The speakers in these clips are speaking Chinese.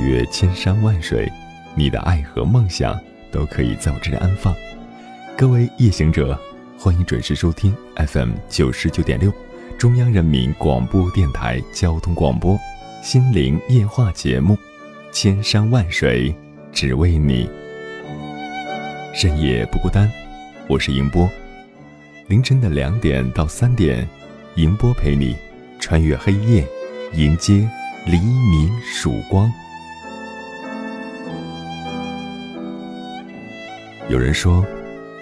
越千山万水，你的爱和梦想都可以在我这里安放。各位夜行者，欢迎准时收听 FM 九十九点六，中央人民广播电台交通广播《心灵夜话》节目。千山万水只为你，深夜不孤单。我是迎波，凌晨的两点到三点，迎波陪你穿越黑夜，迎接。黎明曙光。有人说，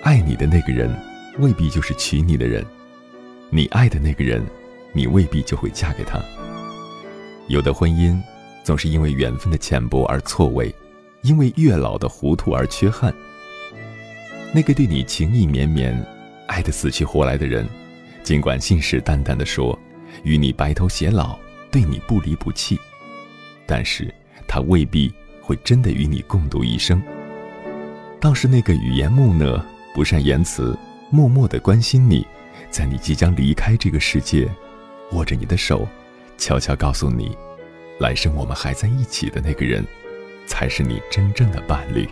爱你的那个人未必就是娶你的人，你爱的那个人，你未必就会嫁给他。有的婚姻总是因为缘分的浅薄而错位，因为月老的糊涂而缺憾。那个对你情意绵绵、爱得死去活来的人，尽管信誓旦旦地说与你白头偕老。对你不离不弃，但是他未必会真的与你共度一生。倒是那个语言木讷、不善言辞、默默的关心你，在你即将离开这个世界，握着你的手，悄悄告诉你，来生我们还在一起的那个人，才是你真正的伴侣。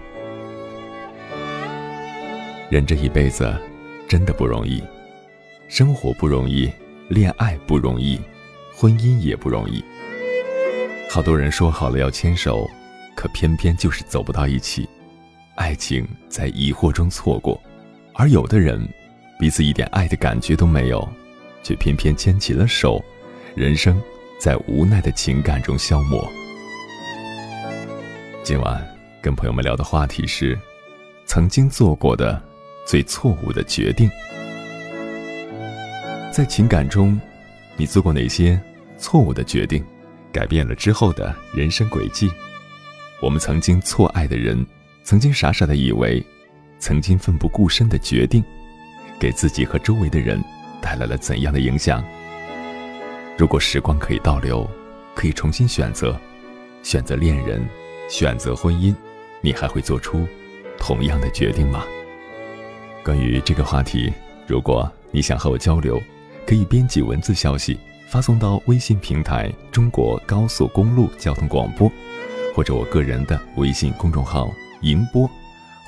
人这一辈子，真的不容易，生活不容易，恋爱不容易。婚姻也不容易，好多人说好了要牵手，可偏偏就是走不到一起，爱情在疑惑中错过；而有的人，彼此一点爱的感觉都没有，却偏偏牵起了手，人生在无奈的情感中消磨。今晚跟朋友们聊的话题是，曾经做过的最错误的决定，在情感中，你做过哪些？错误的决定，改变了之后的人生轨迹。我们曾经错爱的人，曾经傻傻的以为，曾经奋不顾身的决定，给自己和周围的人带来了怎样的影响？如果时光可以倒流，可以重新选择，选择恋人，选择婚姻，你还会做出同样的决定吗？关于这个话题，如果你想和我交流，可以编辑文字消息。发送到微信平台“中国高速公路交通广播”，或者我个人的微信公众号“迎播”，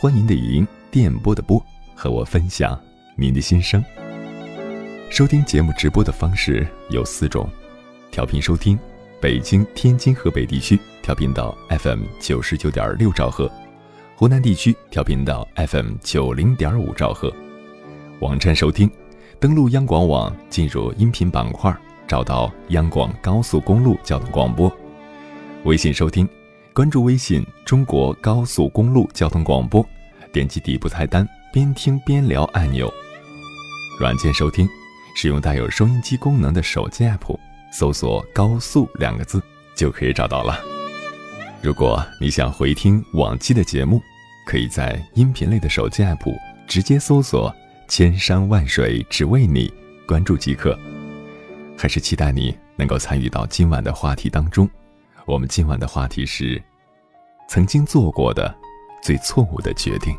欢迎的迎，电波的波，和我分享您的心声。收听节目直播的方式有四种：调频收听，北京、天津、河北地区调频到 FM 九十九点六兆赫，湖南地区调频到 FM 九零点五兆赫；网站收听，登录央广网，进入音频板块。找到央广高速公路交通广播，微信收听，关注微信中国高速公路交通广播，点击底部菜单边听边聊按钮。软件收听，使用带有收音机功能的手机 app，搜索“高速”两个字就可以找到了。如果你想回听往期的节目，可以在音频类的手机 app 直接搜索“千山万水只为你”，关注即可。还是期待你能够参与到今晚的话题当中。我们今晚的话题是：曾经做过的最错误的决定。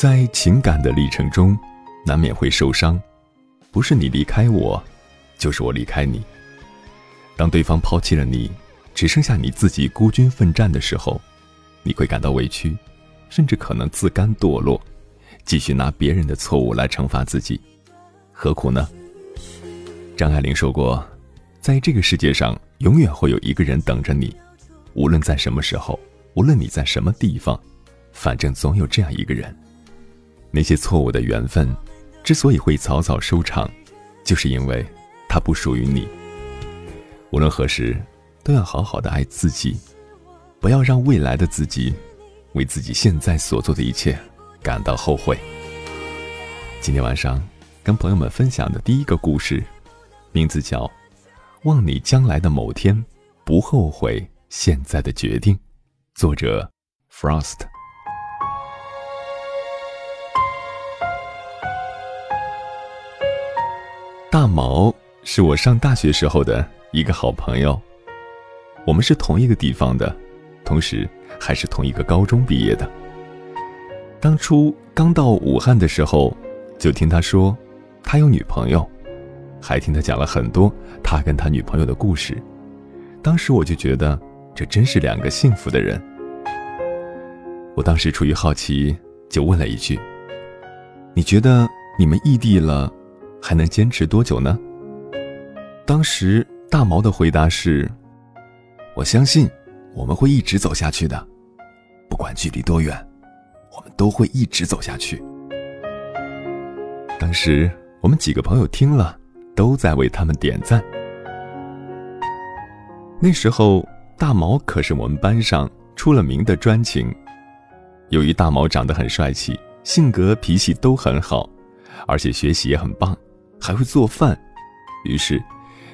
在情感的历程中，难免会受伤，不是你离开我，就是我离开你。当对方抛弃了你，只剩下你自己孤军奋战的时候，你会感到委屈，甚至可能自甘堕落，继续拿别人的错误来惩罚自己，何苦呢？张爱玲说过，在这个世界上，永远会有一个人等着你，无论在什么时候，无论你在什么地方，反正总有这样一个人。那些错误的缘分，之所以会草草收场，就是因为它不属于你。无论何时，都要好好的爱自己，不要让未来的自己为自己现在所做的一切感到后悔。今天晚上跟朋友们分享的第一个故事，名字叫《望你将来的某天不后悔现在的决定》，作者 Frost。大毛是我上大学时候的一个好朋友，我们是同一个地方的，同时还是同一个高中毕业的。当初刚到武汉的时候，就听他说他有女朋友，还听他讲了很多他跟他女朋友的故事。当时我就觉得这真是两个幸福的人。我当时出于好奇，就问了一句：“你觉得你们异地了？”还能坚持多久呢？当时大毛的回答是：“我相信我们会一直走下去的，不管距离多远，我们都会一直走下去。”当时我们几个朋友听了，都在为他们点赞。那时候大毛可是我们班上出了名的专情，由于大毛长得很帅气，性格脾气都很好，而且学习也很棒。还会做饭，于是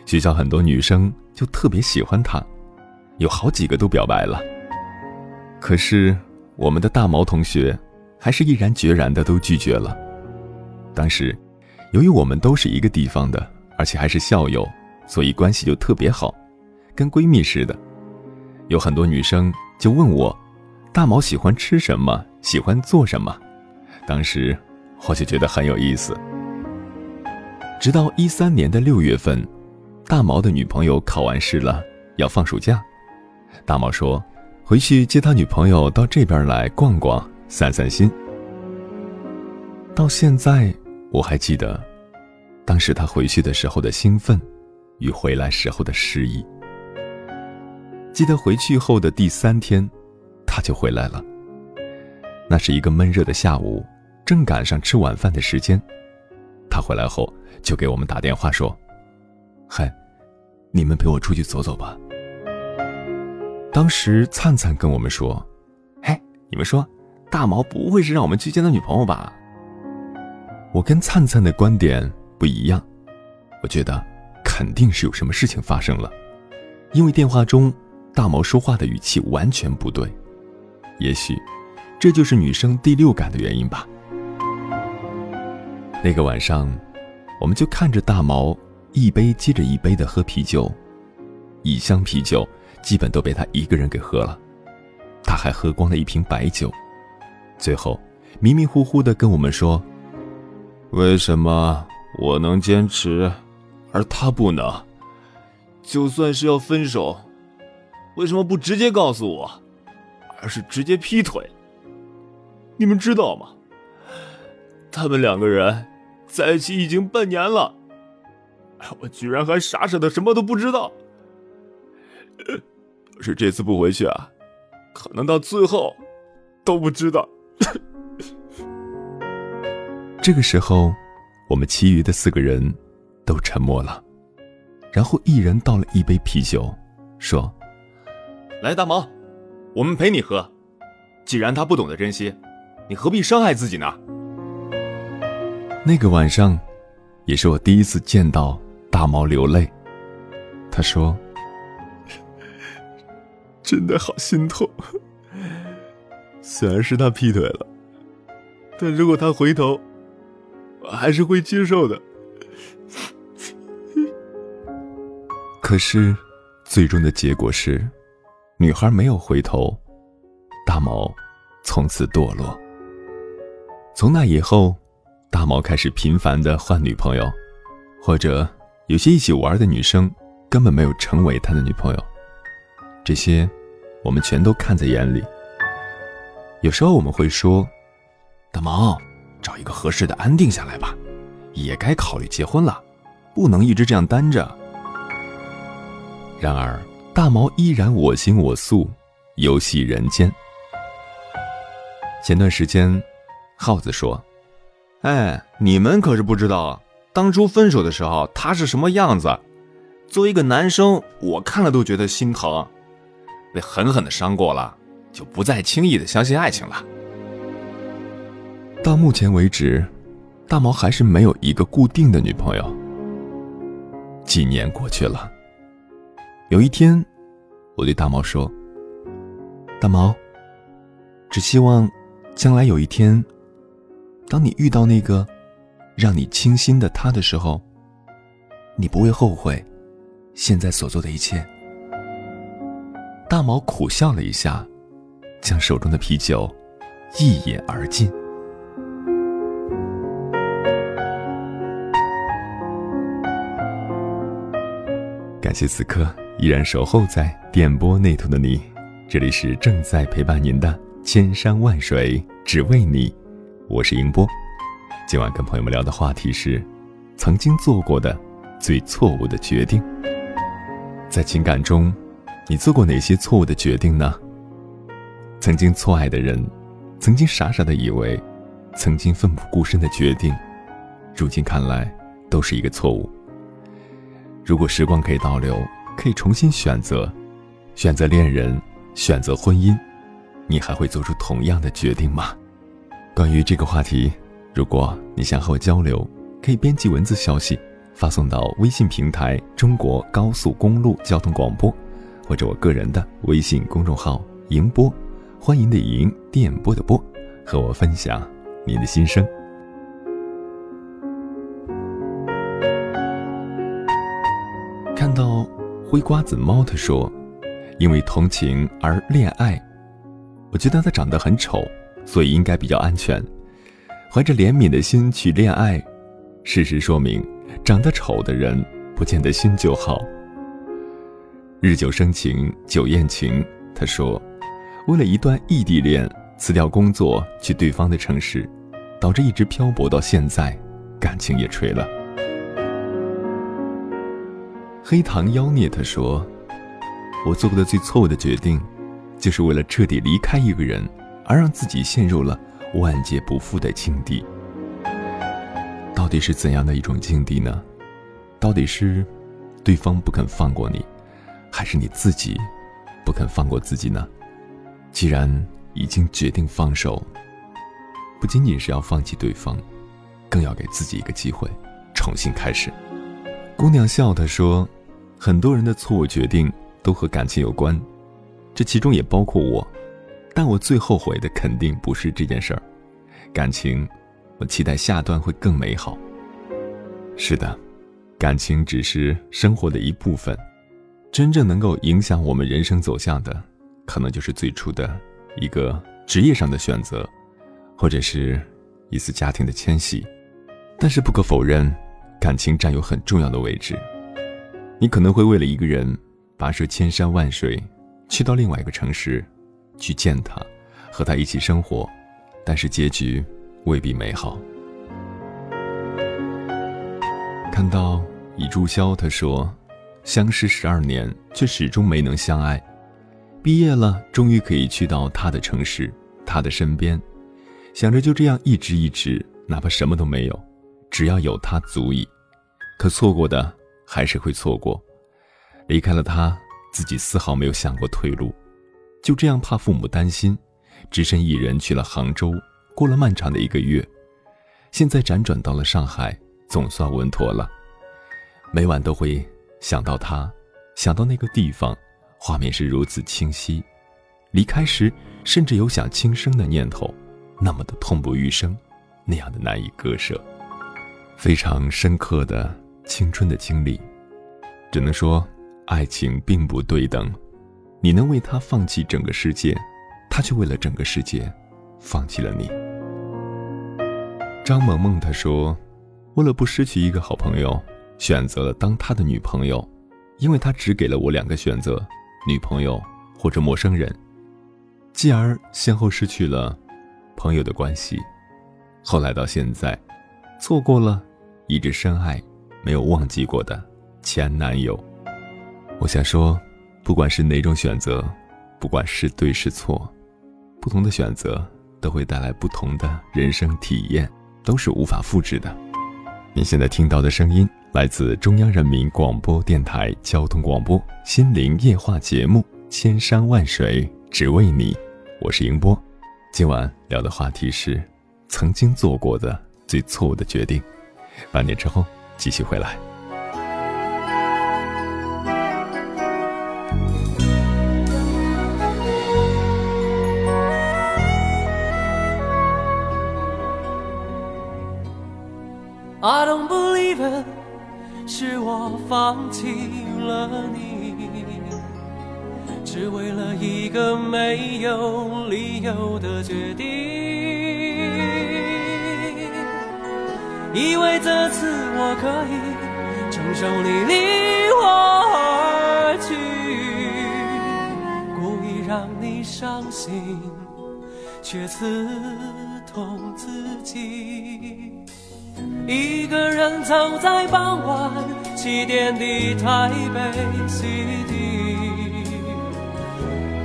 学校很多女生就特别喜欢他，有好几个都表白了。可是我们的大毛同学还是毅然决然的都拒绝了。当时由于我们都是一个地方的，而且还是校友，所以关系就特别好，跟闺蜜似的。有很多女生就问我，大毛喜欢吃什么，喜欢做什么。当时我就觉得很有意思。直到一三年的六月份，大毛的女朋友考完试了，要放暑假。大毛说：“回去接他女朋友到这边来逛逛，散散心。”到现在我还记得，当时他回去的时候的兴奋，与回来时候的失意。记得回去后的第三天，他就回来了。那是一个闷热的下午，正赶上吃晚饭的时间。他回来后。就给我们打电话说：“嗨，你们陪我出去走走吧。”当时灿灿跟我们说：“嘿，你们说，大毛不会是让我们去见他女朋友吧？”我跟灿灿的观点不一样，我觉得肯定是有什么事情发生了，因为电话中大毛说话的语气完全不对。也许，这就是女生第六感的原因吧。那个晚上。我们就看着大毛一杯接着一杯的喝啤酒，一箱啤酒基本都被他一个人给喝了，他还喝光了一瓶白酒，最后迷迷糊糊的跟我们说：“为什么我能坚持，而他不能？就算是要分手，为什么不直接告诉我，而是直接劈腿？你们知道吗？他们两个人在一起已经半年了，我居然还傻傻的什么都不知道。要是这次不回去啊，可能到最后都不知道。这个时候，我们其余的四个人都沉默了，然后一人倒了一杯啤酒，说：“来，大毛，我们陪你喝。既然他不懂得珍惜，你何必伤害自己呢？”那个晚上，也是我第一次见到大毛流泪。他说：“真的好心痛。虽然是他劈腿了，但如果他回头……”我还是会接受的，可是，最终的结果是，女孩没有回头，大毛从此堕落。从那以后，大毛开始频繁的换女朋友，或者有些一起玩的女生根本没有成为他的女朋友，这些我们全都看在眼里。有时候我们会说，大毛。找一个合适的安定下来吧，也该考虑结婚了，不能一直这样单着。然而，大毛依然我行我素，游戏人间。前段时间，耗子说：“哎，你们可是不知道，当初分手的时候他是什么样子。作为一个男生，我看了都觉得心疼。被狠狠的伤过了，就不再轻易的相信爱情了。”到目前为止，大毛还是没有一个固定的女朋友。几年过去了，有一天，我对大毛说：“大毛，只希望将来有一天，当你遇到那个让你倾心的他的时候，你不会后悔现在所做的一切。”大毛苦笑了一下，将手中的啤酒一饮而尽。感谢此刻依然守候在电波那头的你，这里是正在陪伴您的千山万水只为你，我是英波。今晚跟朋友们聊的话题是，曾经做过的最错误的决定。在情感中，你做过哪些错误的决定呢？曾经错爱的人，曾经傻傻的以为，曾经奋不顾身的决定，如今看来都是一个错误。如果时光可以倒流，可以重新选择，选择恋人，选择婚姻，你还会做出同样的决定吗？关于这个话题，如果你想和我交流，可以编辑文字消息，发送到微信平台“中国高速公路交通广播”，或者我个人的微信公众号“迎波”，欢迎的迎，电波的波，和我分享你的心声。看到灰瓜子猫，他说：“因为同情而恋爱，我觉得他长得很丑，所以应该比较安全。怀着怜悯的心去恋爱，事实说明，长得丑的人不见得心就好。日久生情，久厌情。”他说：“为了一段异地恋，辞掉工作去对方的城市，导致一直漂泊到现在，感情也垂了。”黑糖妖孽他说：“我做过的最错误的决定，就是为了彻底离开一个人，而让自己陷入了万劫不复的境地。到底是怎样的一种境地呢？到底是对方不肯放过你，还是你自己不肯放过自己呢？既然已经决定放手，不仅仅是要放弃对方，更要给自己一个机会，重新开始。”姑娘笑，他说。很多人的错误决定都和感情有关，这其中也包括我，但我最后悔的肯定不是这件事儿。感情，我期待下段会更美好。是的，感情只是生活的一部分，真正能够影响我们人生走向的，可能就是最初的一个职业上的选择，或者是一次家庭的迁徙。但是不可否认，感情占有很重要的位置。你可能会为了一个人跋涉千山万水，去到另外一个城市，去见他，和他一起生活，但是结局未必美好。看到已注销，他说：“相识十二年，却始终没能相爱。毕业了，终于可以去到他的城市，他的身边，想着就这样一直一直，哪怕什么都没有，只要有他足矣。可错过的还是会错过，离开了他，自己丝毫没有想过退路，就这样怕父母担心，只身一人去了杭州，过了漫长的一个月，现在辗转到了上海。”总算稳妥了。每晚都会想到他，想到那个地方，画面是如此清晰。离开时，甚至有想轻生的念头，那么的痛不欲生，那样的难以割舍，非常深刻的青春的经历。只能说，爱情并不对等，你能为他放弃整个世界，他却为了整个世界，放弃了你。张萌萌她说。为了不失去一个好朋友，选择了当他的女朋友，因为他只给了我两个选择：女朋友或者陌生人，继而先后失去了朋友的关系。后来到现在，错过了一直深爱、没有忘记过的前男友。我想说，不管是哪种选择，不管是对是错，不同的选择都会带来不同的人生体验，都是无法复制的。您现在听到的声音来自中央人民广播电台交通广播《心灵夜话》节目《千山万水只为你》，我是迎波。今晚聊的话题是曾经做过的最错误的决定。半年之后继续回来。放弃了你，只为了一个没有理由的决定。以为这次我可以承受你离我而去，故意让你伤心，却刺痛自己。一个人走在傍晚起点的台北 City，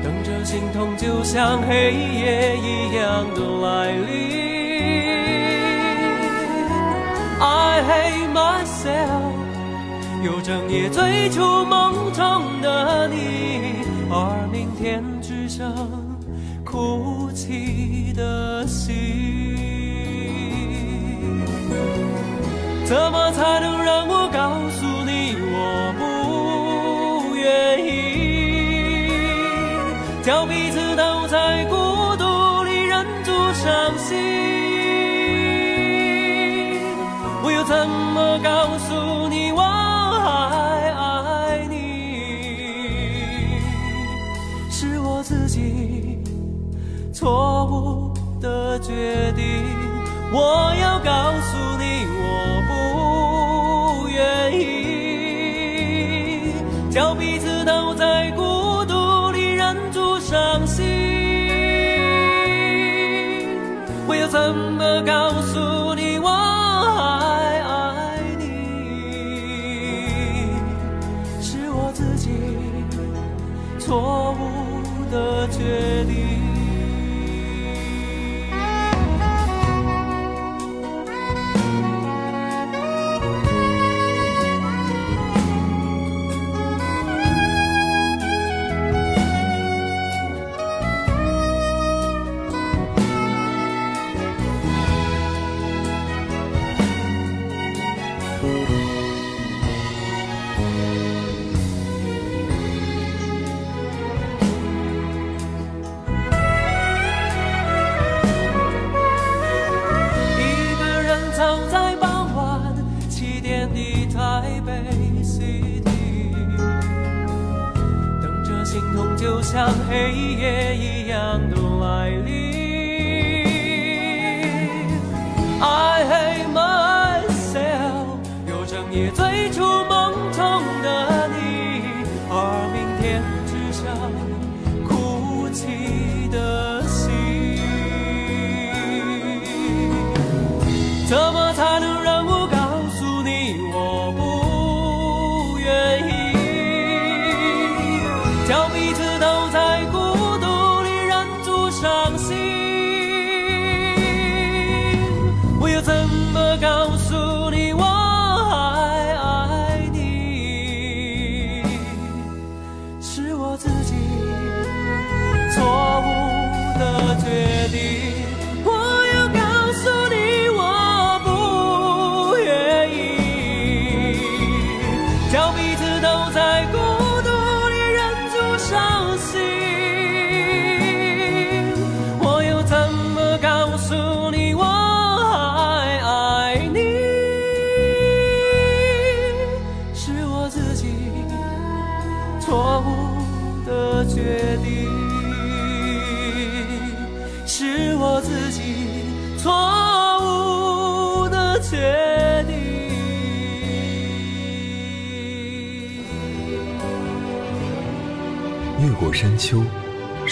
等着心痛就像黑夜一样的来临。I hate myself，又整夜追逐梦中的你，而明天只剩哭泣的心。怎么才能让我告诉我不愿意？叫彼此都在孤独里忍住伤心。我又怎么告诉你我还爱你？是我自己错误的决定。我要告诉叫彼此都在孤独里忍住伤心。我要怎么告诉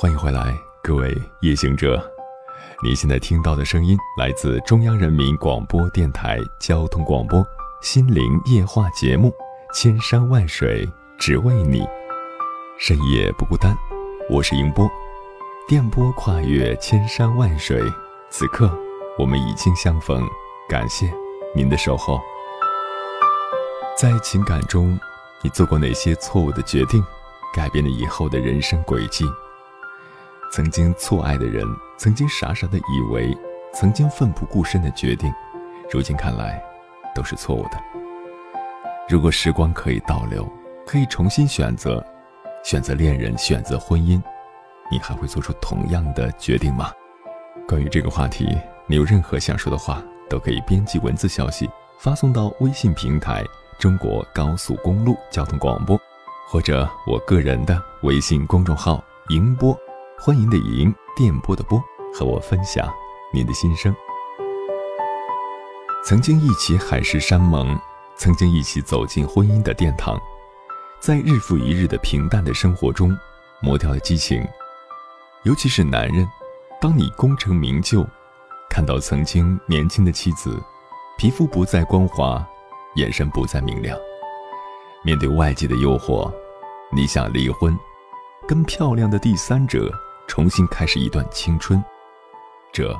欢迎回来，各位夜行者。你现在听到的声音来自中央人民广播电台交通广播《心灵夜话》节目，《千山万水只为你》，深夜不孤单。我是迎波，电波跨越千山万水，此刻我们已经相逢，感谢您的守候。在情感中，你做过哪些错误的决定，改变了以后的人生轨迹？曾经错爱的人，曾经傻傻的以为，曾经奋不顾身的决定，如今看来都是错误的。如果时光可以倒流，可以重新选择，选择恋人，选择婚姻，你还会做出同样的决定吗？关于这个话题，你有任何想说的话，都可以编辑文字消息发送到微信平台“中国高速公路交通广播”，或者我个人的微信公众号“迎波”。欢迎的迎，电波的波，和我分享您的心声。曾经一起海誓山盟，曾经一起走进婚姻的殿堂，在日复一日的平淡的生活中，磨掉了激情。尤其是男人，当你功成名就，看到曾经年轻的妻子，皮肤不再光滑，眼神不再明亮，面对外界的诱惑，你想离婚，跟漂亮的第三者。重新开始一段青春，这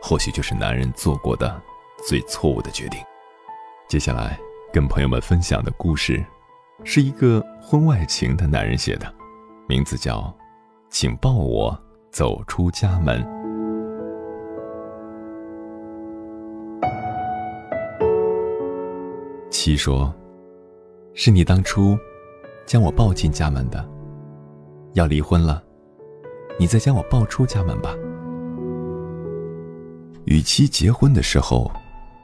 或许就是男人做过的最错误的决定。接下来跟朋友们分享的故事，是一个婚外情的男人写的，名字叫《请抱我走出家门》。七说：“是你当初将我抱进家门的，要离婚了。”你再将我抱出家门吧。与其结婚的时候，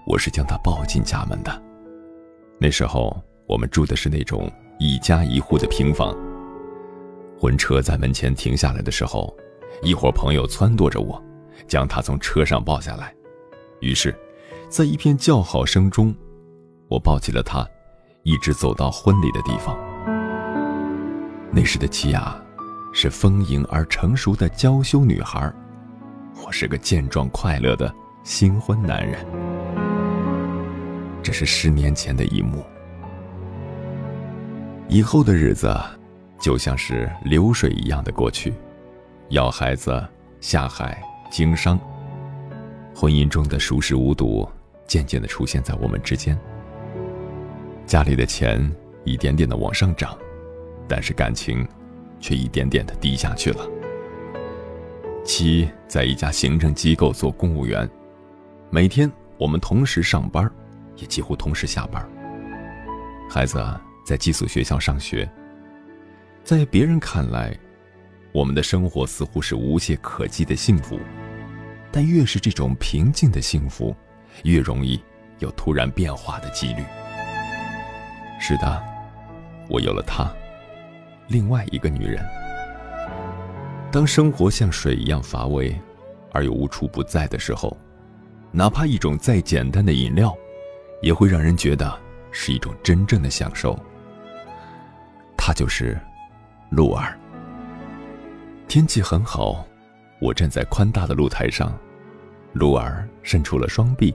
我是将她抱进家门的。那时候我们住的是那种一家一户的平房。婚车在门前停下来的时候，一伙朋友撺掇着我，将她从车上抱下来。于是，在一片叫好声中，我抱起了她，一直走到婚礼的地方。那时的齐雅。是丰盈而成熟的娇羞女孩，我是个健壮快乐的新婚男人。这是十年前的一幕，以后的日子就像是流水一样的过去，要孩子、下海、经商，婚姻中的熟视无睹渐渐的出现在我们之间。家里的钱一点点的往上涨，但是感情。却一点点的低下去了。七在一家行政机构做公务员，每天我们同时上班，也几乎同时下班。孩子在寄宿学校上学，在别人看来，我们的生活似乎是无懈可击的幸福，但越是这种平静的幸福，越容易有突然变化的几率。是的，我有了他。另外一个女人。当生活像水一样乏味，而又无处不在的时候，哪怕一种再简单的饮料，也会让人觉得是一种真正的享受。她就是露儿。天气很好，我站在宽大的露台上，陆儿伸出了双臂，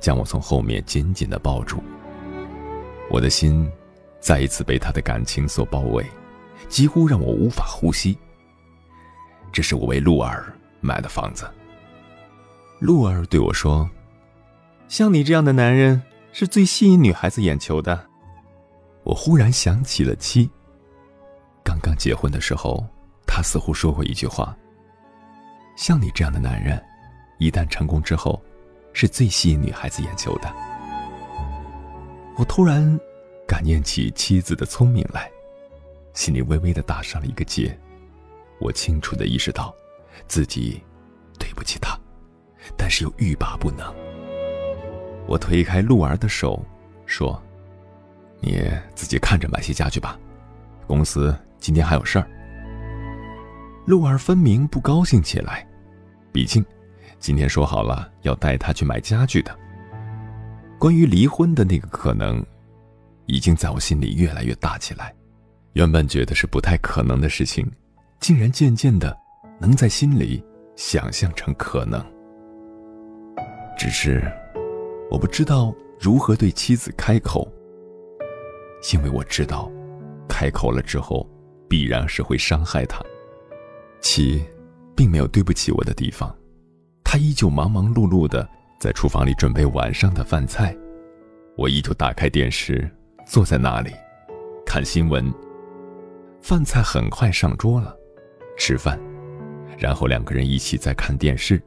将我从后面紧紧的抱住。我的心再一次被他的感情所包围，几乎让我无法呼吸。这是我为鹿儿买的房子。鹿儿对我说：“像你这样的男人是最吸引女孩子眼球的。”我忽然想起了七。刚刚结婚的时候，他似乎说过一句话：“像你这样的男人，一旦成功之后，是最吸引女孩子眼球的。”我突然感念起妻子的聪明来，心里微微的打上了一个结。我清楚的意识到，自己对不起她，但是又欲罢不能。我推开陆儿的手，说。你自己看着买些家具吧，公司今天还有事儿。陆儿分明不高兴起来，毕竟今天说好了要带他去买家具的。关于离婚的那个可能，已经在我心里越来越大起来。原本觉得是不太可能的事情，竟然渐渐的能在心里想象成可能。只是我不知道如何对妻子开口。因为我知道，开口了之后，必然是会伤害他。七，并没有对不起我的地方，他依旧忙忙碌碌的在厨房里准备晚上的饭菜，我依旧打开电视，坐在那里，看新闻。饭菜很快上桌了，吃饭，然后两个人一起在看电视，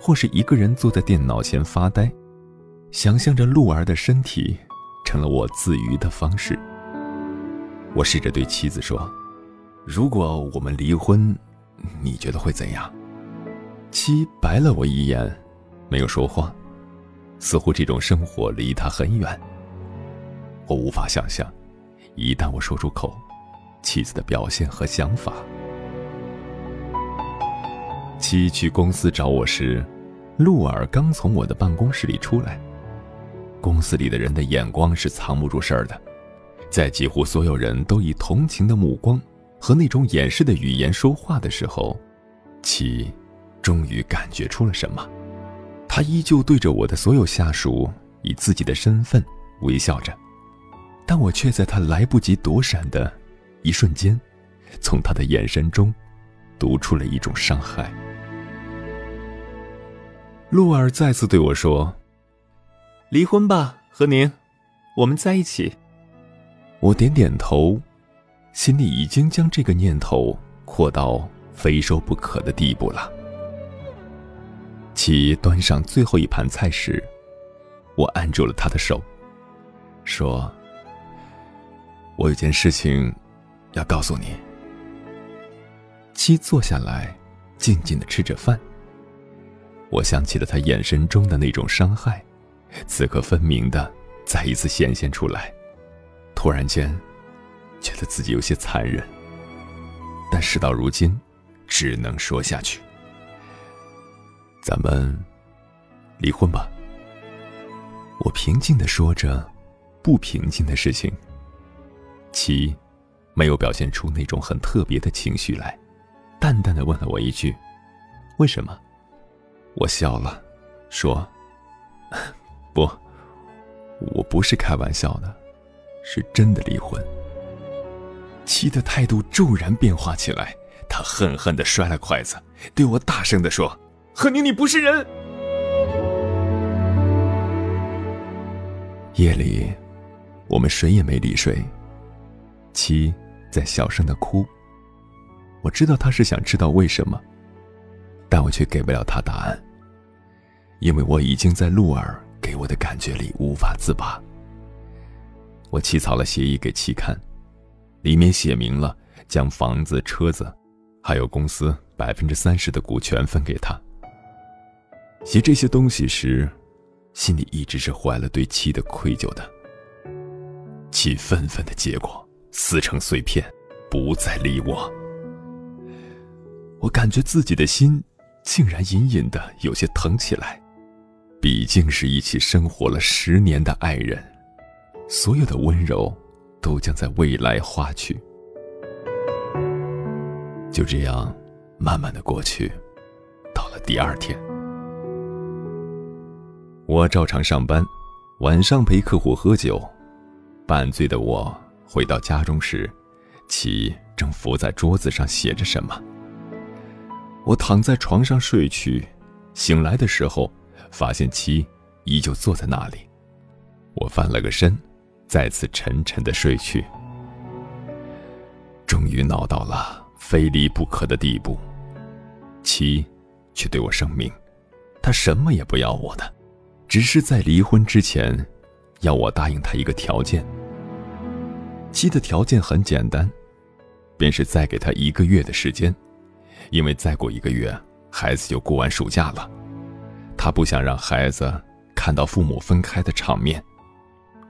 或是一个人坐在电脑前发呆，想象着鹿儿的身体。成了我自娱的方式。我试着对妻子说：“如果我们离婚，你觉得会怎样？”妻白了我一眼，没有说话，似乎这种生活离他很远。我无法想象，一旦我说出口，妻子的表现和想法。七去公司找我时，陆儿刚从我的办公室里出来。公司里的人的眼光是藏不住事儿的，在几乎所有人都以同情的目光和那种掩饰的语言说话的时候，七终于感觉出了什么。他依旧对着我的所有下属以自己的身份微笑着，但我却在他来不及躲闪的一瞬间，从他的眼神中读出了一种伤害。洛尔再次对我说。离婚吧，和宁，我们在一起。我点点头，心里已经将这个念头扩到非收不可的地步了。其端上最后一盘菜时，我按住了他的手，说：“我有件事情要告诉你。”七坐下来，静静的吃着饭。我想起了他眼神中的那种伤害。此刻分明的再一次显现出来，突然间，觉得自己有些残忍。但事到如今，只能说下去。咱们离婚吧。我平静的说着，不平静的事情。七，没有表现出那种很特别的情绪来，淡淡的问了我一句：“为什么？”我笑了，说。不，我不是开玩笑的，是真的离婚。七的态度骤然变化起来，他恨恨的摔了筷子，对我大声的说：“贺宁，你不是人！”夜里，我们谁也没理谁。七在小声的哭。我知道他是想知道为什么，但我却给不了他答案，因为我已经在鹿儿。给我的感觉里无法自拔。我起草了协议给七看，里面写明了将房子、车子，还有公司百分之三十的股权分给他。写这些东西时，心里一直是怀了对妻的愧疚的。七愤愤的结果撕成碎片，不再理我。我感觉自己的心竟然隐隐的有些疼起来。毕竟是一起生活了十年的爱人，所有的温柔都将在未来化去。就这样，慢慢的过去，到了第二天，我照常上班，晚上陪客户喝酒。半醉的我回到家中时，妻正伏在桌子上写着什么。我躺在床上睡去，醒来的时候，发现妻依旧坐在那里。我翻了个身，再次沉沉的睡去。终于闹到了非离不可的地步，妻却对我声明，他什么也不要我的，只是在离婚之前，要我答应他一个条件。妻的条件很简单，便是再给他一个月的时间。因为再过一个月，孩子就过完暑假了，他不想让孩子看到父母分开的场面，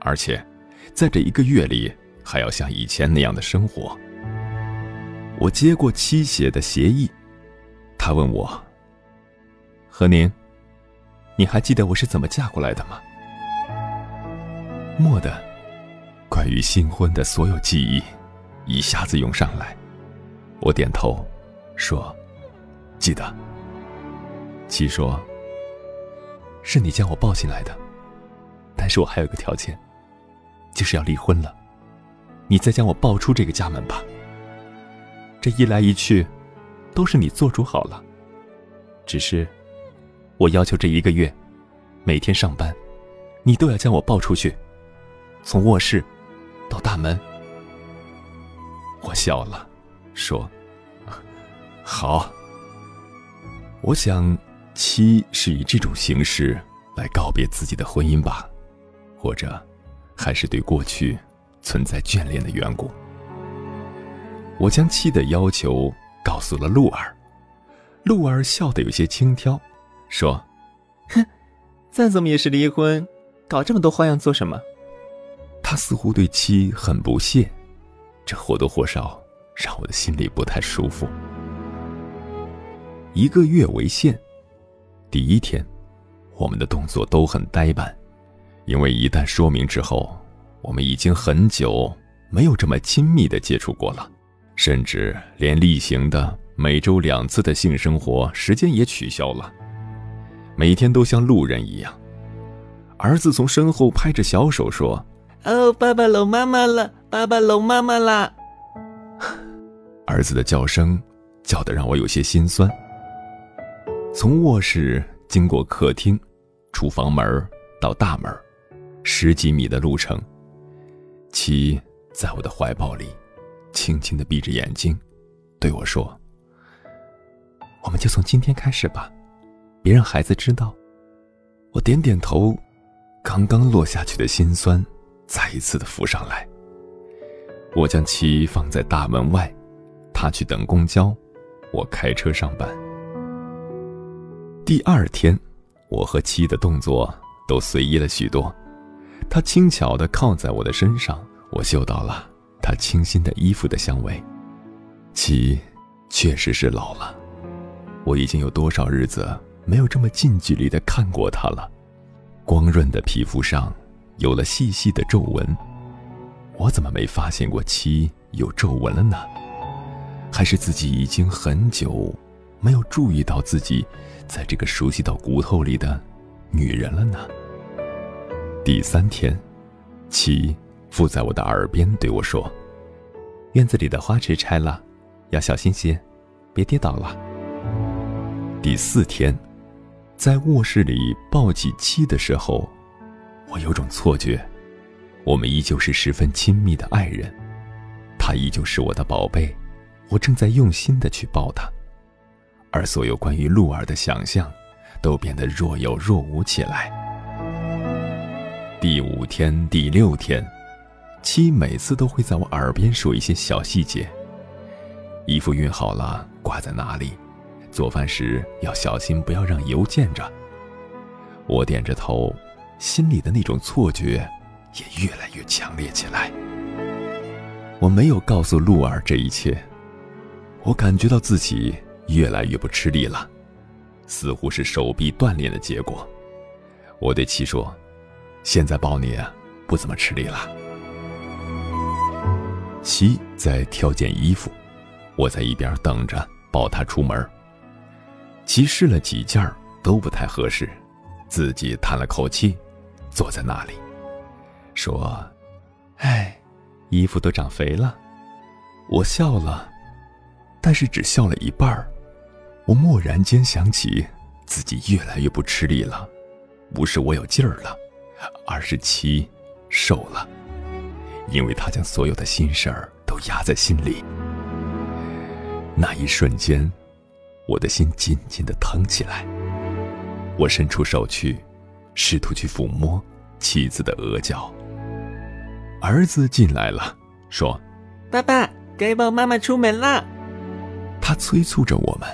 而且，在这一个月里还要像以前那样的生活。我接过妻写的协议，他问我：“何宁，你还记得我是怎么嫁过来的吗？”蓦地，与新婚的所有记忆一下子涌上来，我点头。说：“记得。”七说：“是你将我抱进来的，但是我还有个条件，就是要离婚了，你再将我抱出这个家门吧。这一来一去，都是你做主好了。只是，我要求这一个月，每天上班，你都要将我抱出去，从卧室到大门。”我笑了，说。好，我想，七是以这种形式来告别自己的婚姻吧，或者，还是对过去存在眷恋的缘故。我将七的要求告诉了鹿儿，鹿儿笑得有些轻佻，说：“哼，再怎么也是离婚，搞这么多花样做什么？”他似乎对妻很不屑，这或多或少让我的心里不太舒服。一个月为限。第一天，我们的动作都很呆板，因为一旦说明之后，我们已经很久没有这么亲密的接触过了，甚至连例行的每周两次的性生活时间也取消了，每天都像路人一样。儿子从身后拍着小手说：“哦，爸爸搂妈妈了，爸爸搂妈妈啦！” 儿子的叫声叫得让我有些心酸。从卧室经过客厅、厨房门到大门，十几米的路程。七在我的怀抱里，轻轻的闭着眼睛，对我说：“我们就从今天开始吧，别让孩子知道。”我点点头，刚刚落下去的心酸再一次的浮上来。我将其放在大门外，他去等公交，我开车上班。第二天，我和妻的动作都随意了许多。她轻巧地靠在我的身上，我嗅到了她清新的衣服的香味。妻确实是老了，我已经有多少日子没有这么近距离地看过她了。光润的皮肤上有了细细的皱纹，我怎么没发现过妻有皱纹了呢？还是自己已经很久没有注意到自己？在这个熟悉到骨头里的女人了呢。第三天，妻附在我的耳边对我说：“院子里的花池拆了，要小心些，别跌倒了。”第四天，在卧室里抱起妻的时候，我有种错觉，我们依旧是十分亲密的爱人，他依旧是我的宝贝，我正在用心的去抱他。而所有关于鹿儿的想象，都变得若有若无起来。第五天、第六天，七每次都会在我耳边说一些小细节：衣服熨好了挂在哪里，做饭时要小心不要让油溅着。我点着头，心里的那种错觉也越来越强烈起来。我没有告诉鹿儿这一切，我感觉到自己。越来越不吃力了，似乎是手臂锻炼的结果。我对七说：“现在抱你啊不怎么吃力了。”七在挑件衣服，我在一边等着抱他出门。七试了几件都不太合适，自己叹了口气，坐在那里，说：“哎，衣服都长肥了。”我笑了，但是只笑了一半儿。我蓦然间想起，自己越来越不吃力了，不是我有劲儿了，而是七瘦了，因为他将所有的心事儿都压在心里。那一瞬间，我的心紧紧的疼起来。我伸出手去，试图去抚摸妻子的额角。儿子进来了，说：“爸爸，该抱妈妈出门了。”他催促着我们，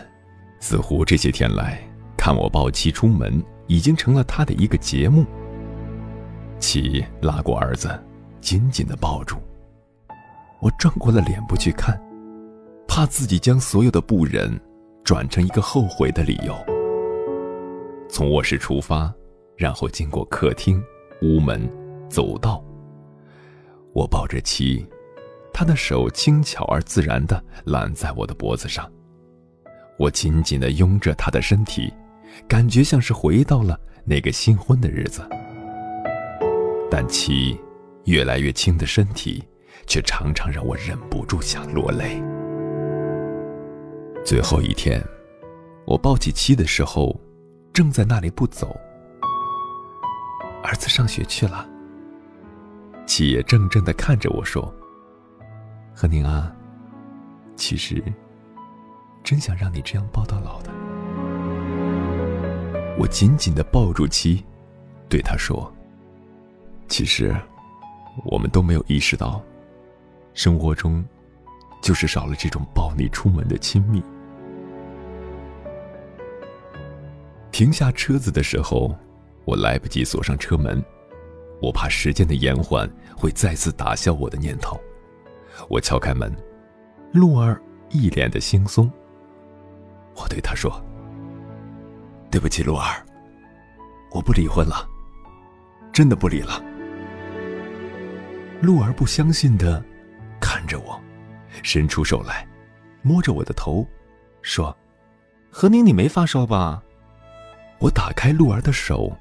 似乎这些天来看我抱妻出门已经成了他的一个节目。妻拉过儿子，紧紧的抱住。我转过了脸不去看。怕自己将所有的不忍转成一个后悔的理由。从卧室出发，然后经过客厅、屋门、走道。我抱着妻，他的手轻巧而自然地揽在我的脖子上，我紧紧地拥着他的身体，感觉像是回到了那个新婚的日子。但妻越来越轻的身体，却常常让我忍不住想落泪。最后一天，我抱起妻的时候，正在那里不走。儿子上学去了。妻也怔怔的看着我说：“何宁啊，其实，真想让你这样抱到老的。”我紧紧的抱住妻，对他说：“其实，我们都没有意识到，生活中，就是少了这种抱你出门的亲密。”停下车子的时候，我来不及锁上车门，我怕时间的延缓会再次打消我的念头。我敲开门，鹿儿一脸的轻松。我对他说：“对不起，鹿儿，我不离婚了，真的不离了。”鹿儿不相信的看着我，伸出手来，摸着我的头，说：“何宁，你没发烧吧？”我打开鹿儿的手，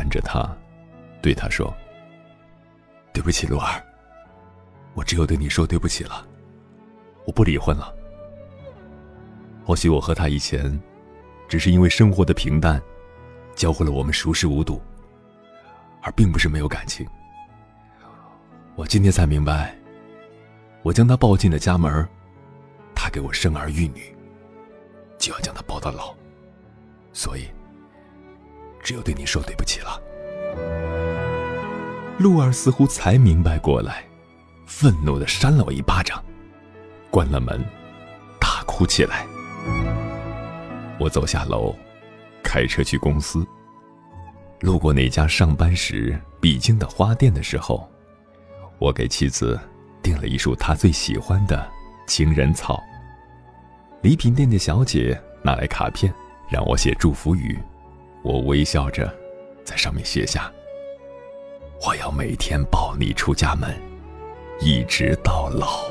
看着他，对他说：“对不起，鹿儿，我只有对你说对不起了。我不离婚了。或许我和他以前，只是因为生活的平淡，教会了我们熟视无睹，而并不是没有感情。我今天才明白，我将他抱进了家门，他给我生儿育女，就要将他抱到老，所以。”只有对你说对不起了。鹿儿似乎才明白过来，愤怒的扇了我一巴掌，关了门，大哭起来。我走下楼，开车去公司。路过那家上班时必经的花店的时候，我给妻子订了一束她最喜欢的情人草。礼品店的小姐拿来卡片，让我写祝福语。我微笑着，在上面写下：“我要每天抱你出家门，一直到老。”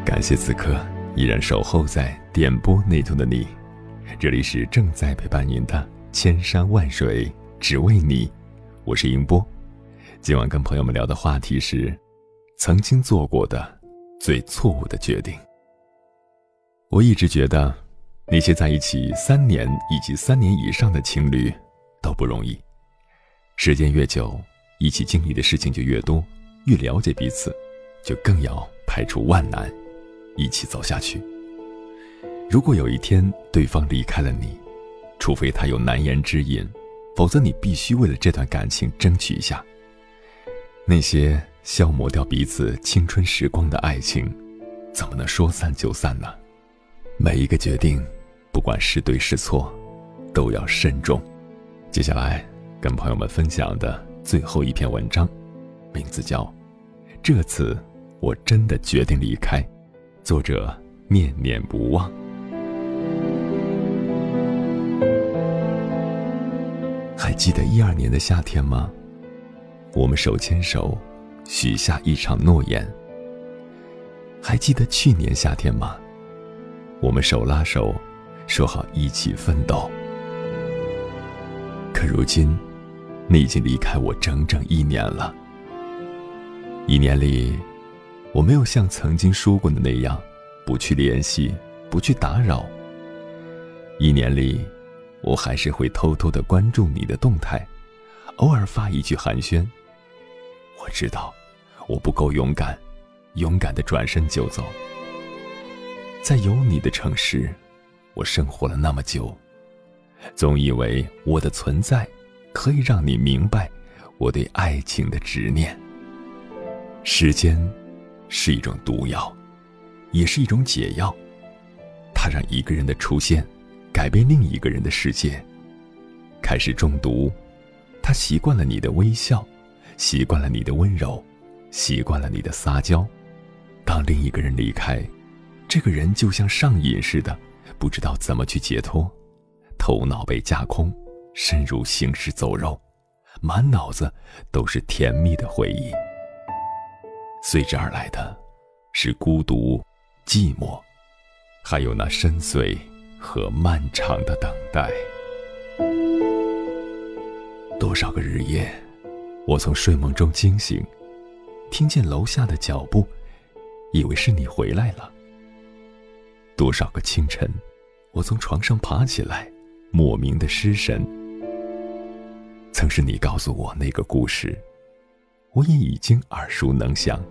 感谢此刻依然守候在点播那头的你。这里是正在陪伴您的千山万水只为你，我是英波。今晚跟朋友们聊的话题是曾经做过的最错误的决定。我一直觉得，那些在一起三年以及三年以上的情侣都不容易。时间越久，一起经历的事情就越多，越了解彼此，就更要排除万难，一起走下去。如果有一天对方离开了你，除非他有难言之隐，否则你必须为了这段感情争取一下。那些消磨掉彼此青春时光的爱情，怎么能说散就散呢？每一个决定，不管是对是错，都要慎重。接下来跟朋友们分享的最后一篇文章，名字叫《这次我真的决定离开》，作者念念不忘。还记得一二年的夏天吗？我们手牵手，许下一场诺言。还记得去年夏天吗？我们手拉手，说好一起奋斗。可如今，你已经离开我整整一年了。一年里，我没有像曾经说过的那样，不去联系，不去打扰。一年里，我还是会偷偷的关注你的动态，偶尔发一句寒暄。我知道，我不够勇敢，勇敢的转身就走。在有你的城市，我生活了那么久，总以为我的存在，可以让你明白我对爱情的执念。时间，是一种毒药，也是一种解药。它让一个人的出现，改变另一个人的世界。开始中毒，他习惯了你的微笑。习惯了你的温柔，习惯了你的撒娇。当另一个人离开，这个人就像上瘾似的，不知道怎么去解脱，头脑被架空，深入行尸走肉，满脑子都是甜蜜的回忆。随之而来的，是孤独、寂寞，还有那深邃和漫长的等待。多少个日夜。我从睡梦中惊醒，听见楼下的脚步，以为是你回来了。多少个清晨，我从床上爬起来，莫名的失神。曾是你告诉我那个故事，我也已经耳熟能详。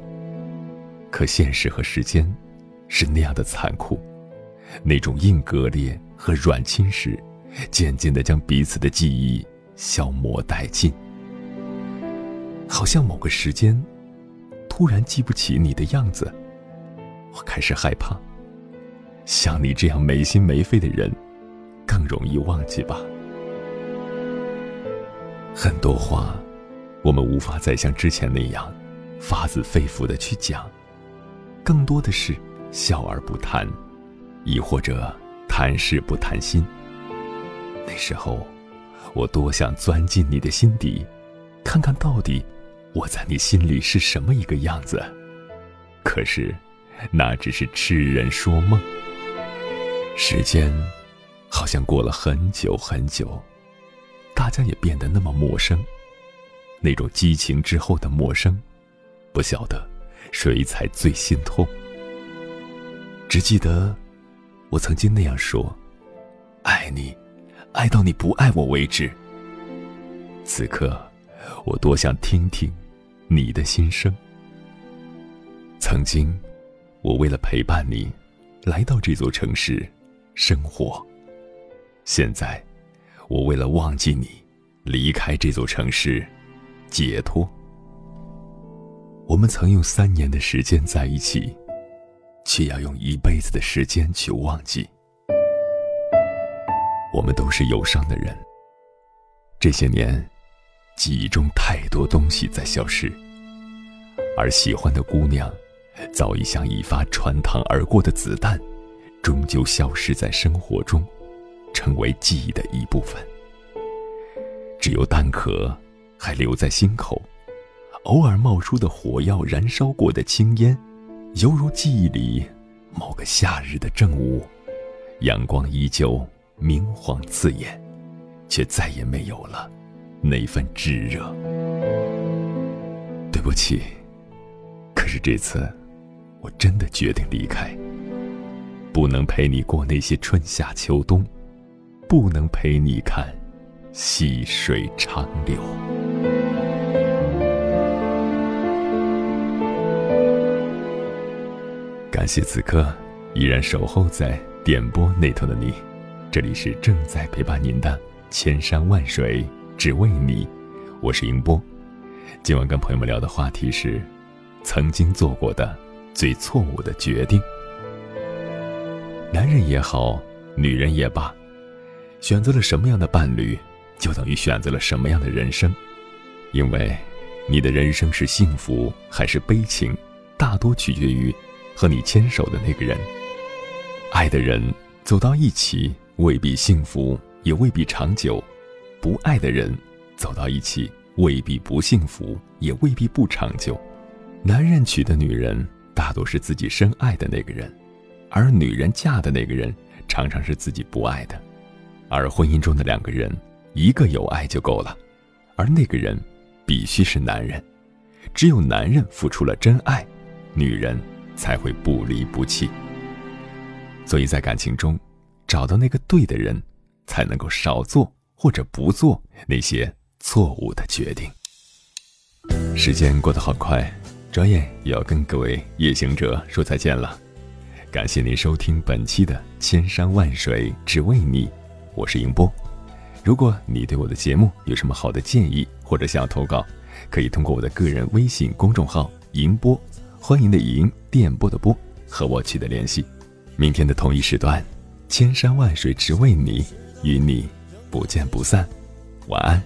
可现实和时间，是那样的残酷，那种硬割裂和软侵蚀，渐渐的将彼此的记忆消磨殆尽。好像某个时间，突然记不起你的样子，我开始害怕。像你这样没心没肺的人，更容易忘记吧。很多话，我们无法再像之前那样，发自肺腑的去讲，更多的是笑而不谈，亦或者谈事不谈心。那时候，我多想钻进你的心底，看看到底。我在你心里是什么一个样子？可是，那只是痴人说梦。时间，好像过了很久很久，大家也变得那么陌生。那种激情之后的陌生，不晓得谁才最心痛。只记得，我曾经那样说：“爱你，爱到你不爱我为止。”此刻，我多想听听。你的心声。曾经，我为了陪伴你，来到这座城市生活。现在，我为了忘记你，离开这座城市解脱。我们曾用三年的时间在一起，却要用一辈子的时间去忘记。我们都是忧伤的人。这些年。记忆中太多东西在消失，而喜欢的姑娘，早已像一发穿膛而过的子弹，终究消失在生活中，成为记忆的一部分。只有弹壳还留在心口，偶尔冒出的火药燃烧过的青烟，犹如记忆里某个夏日的正午，阳光依旧明晃刺眼，却再也没有了。那份炙热，对不起。可是这次，我真的决定离开。不能陪你过那些春夏秋冬，不能陪你看细水长流。感谢此刻依然守候在点播那头的你，这里是正在陪伴您的千山万水。只为你，我是英波。今晚跟朋友们聊的话题是：曾经做过的最错误的决定。男人也好，女人也罢，选择了什么样的伴侣，就等于选择了什么样的人生。因为，你的人生是幸福还是悲情，大多取决于和你牵手的那个人。爱的人走到一起，未必幸福，也未必长久。不爱的人走到一起，未必不幸福，也未必不长久。男人娶的女人大多是自己深爱的那个人，而女人嫁的那个人常常是自己不爱的。而婚姻中的两个人，一个有爱就够了，而那个人必须是男人。只有男人付出了真爱，女人才会不离不弃。所以在感情中，找到那个对的人，才能够少做或者不做那些错误的决定。时间过得好快，转眼也要跟各位夜行者说再见了。感谢您收听本期的《千山万水只为你》，我是迎波。如果你对我的节目有什么好的建议，或者想要投稿，可以通过我的个人微信公众号“银波”，欢迎的迎，电波的波，和我取得联系。明天的同一时段，千山万水只为你，与你不见不散。晚安，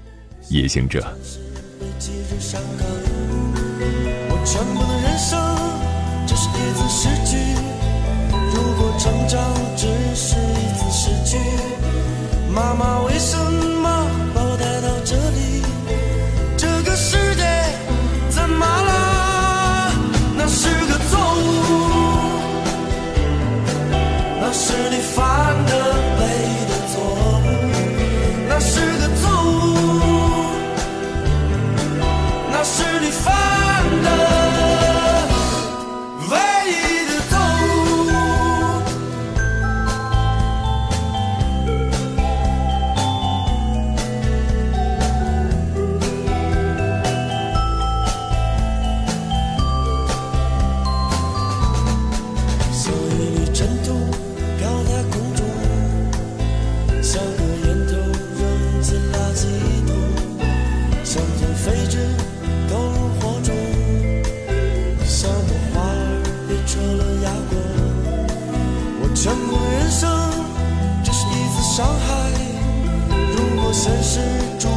夜行者。我全部的人生，这是一次失去。如果成长只是一次失去，妈妈为什么如果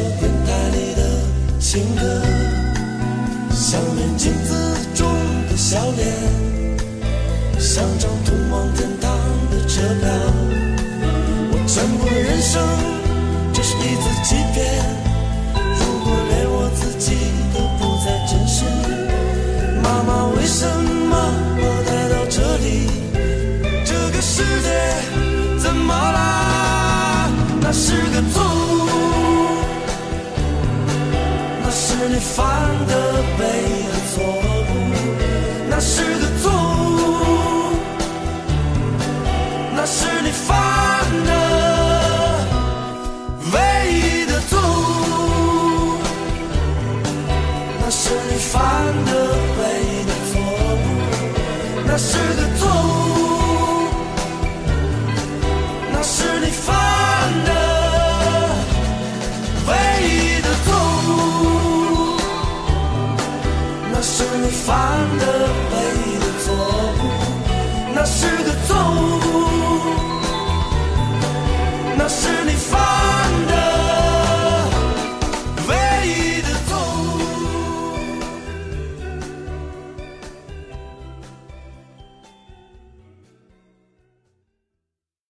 首电台里的情歌，